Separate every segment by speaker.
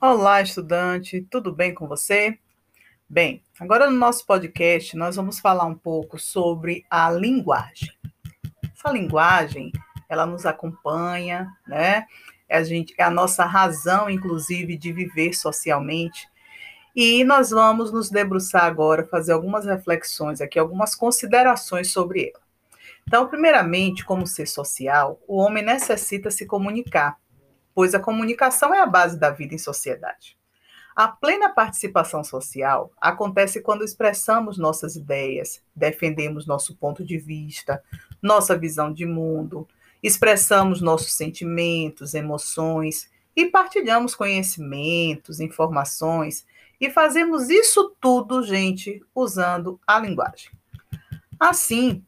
Speaker 1: Olá, estudante, tudo bem com você? Bem, agora no nosso podcast nós vamos falar um pouco sobre a linguagem. Essa linguagem, ela nos acompanha, né? A gente é a nossa razão, inclusive, de viver socialmente. E nós vamos nos debruçar agora, fazer algumas reflexões aqui, algumas considerações sobre ela. Então, primeiramente, como ser social, o homem necessita se comunicar, pois a comunicação é a base da vida em sociedade. A plena participação social acontece quando expressamos nossas ideias, defendemos nosso ponto de vista, nossa visão de mundo, expressamos nossos sentimentos, emoções e partilhamos conhecimentos, informações e fazemos isso tudo, gente, usando a linguagem. Assim,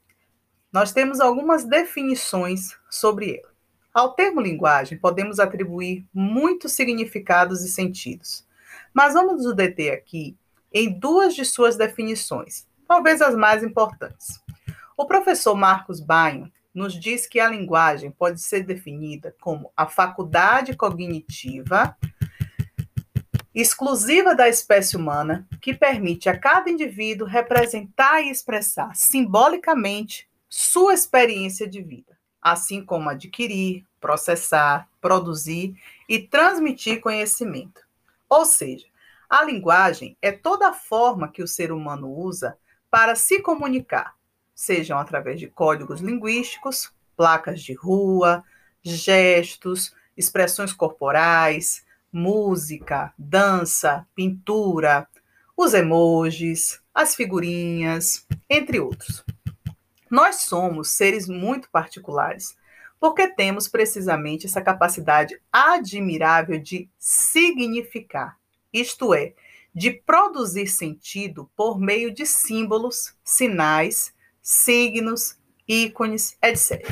Speaker 1: nós temos algumas definições sobre ele. Ao termo linguagem, podemos atribuir muitos significados e sentidos, mas vamos nos deter aqui em duas de suas definições, talvez as mais importantes. O professor Marcos Baio nos diz que a linguagem pode ser definida como a faculdade cognitiva exclusiva da espécie humana que permite a cada indivíduo representar e expressar simbolicamente sua experiência de vida, assim como adquirir, processar, produzir e transmitir conhecimento. Ou seja, a linguagem é toda a forma que o ser humano usa para se comunicar, sejam através de códigos linguísticos, placas de rua, gestos, expressões corporais, música, dança, pintura, os emojis, as figurinhas, entre outros. Nós somos seres muito particulares, porque temos precisamente essa capacidade admirável de significar, isto é, de produzir sentido por meio de símbolos, sinais, signos, ícones, etc.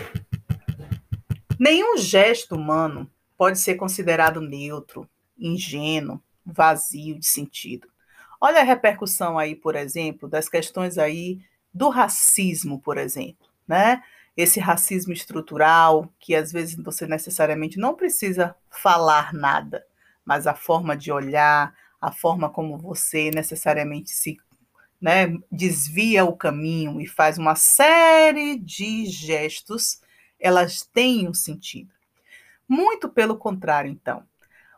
Speaker 1: Nenhum gesto humano pode ser considerado neutro, ingênuo, vazio de sentido. Olha a repercussão aí, por exemplo, das questões aí do racismo, por exemplo, né? Esse racismo estrutural, que às vezes você necessariamente não precisa falar nada, mas a forma de olhar, a forma como você necessariamente se né, desvia o caminho e faz uma série de gestos, elas têm um sentido. Muito pelo contrário, então.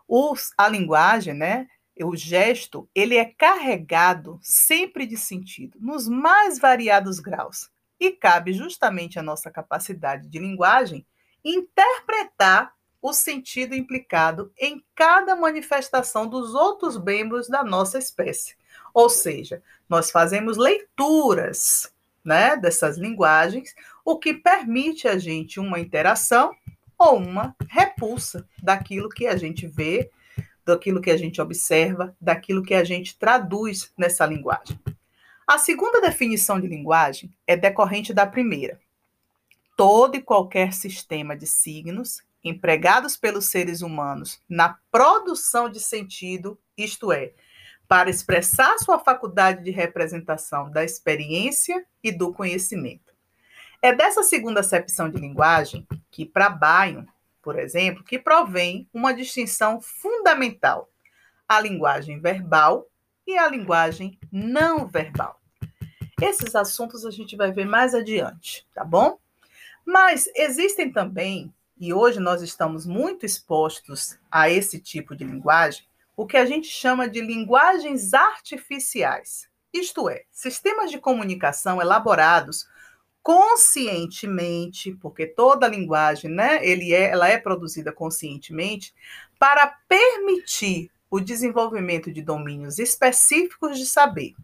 Speaker 1: Os, a linguagem, né, o gesto, ele é carregado sempre de sentido, nos mais variados graus. E cabe justamente à nossa capacidade de linguagem interpretar o sentido implicado em cada manifestação dos outros membros da nossa espécie. Ou seja, nós fazemos leituras né, dessas linguagens, o que permite a gente uma interação ou uma repulsa daquilo que a gente vê daquilo que a gente observa, daquilo que a gente traduz nessa linguagem. A segunda definição de linguagem é decorrente da primeira. Todo e qualquer sistema de signos empregados pelos seres humanos na produção de sentido, isto é, para expressar sua faculdade de representação da experiência e do conhecimento. É dessa segunda acepção de linguagem que, para Bayon, por exemplo, que provém uma distinção fundamental: a linguagem verbal e a linguagem não verbal. Esses assuntos a gente vai ver mais adiante, tá bom? Mas existem também, e hoje nós estamos muito expostos a esse tipo de linguagem, o que a gente chama de linguagens artificiais. Isto é, sistemas de comunicação elaborados conscientemente, porque toda linguagem, né, ele é, ela é produzida conscientemente para permitir o desenvolvimento de domínios específicos de saber.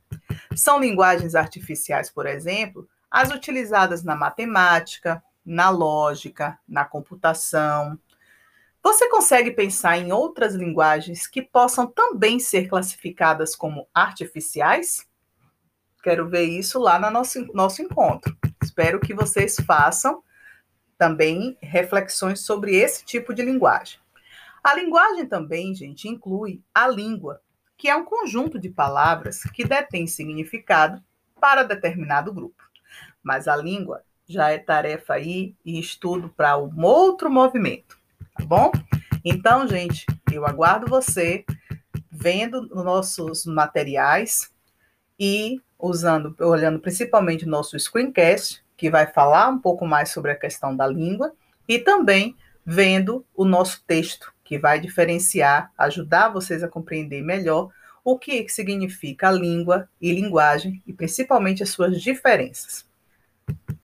Speaker 1: São linguagens artificiais, por exemplo, as utilizadas na matemática, na lógica, na computação. Você consegue pensar em outras linguagens que possam também ser classificadas como artificiais? Quero ver isso lá no nosso, nosso encontro. Espero que vocês façam também reflexões sobre esse tipo de linguagem. A linguagem também, gente, inclui a língua, que é um conjunto de palavras que detém significado para determinado grupo. Mas a língua já é tarefa aí e estudo para um outro movimento, tá bom? Então, gente, eu aguardo você vendo nossos materiais e usando, olhando principalmente nosso screencast, que vai falar um pouco mais sobre a questão da língua, e também vendo o nosso texto, que vai diferenciar, ajudar vocês a compreender melhor o que significa língua e linguagem e principalmente as suas diferenças.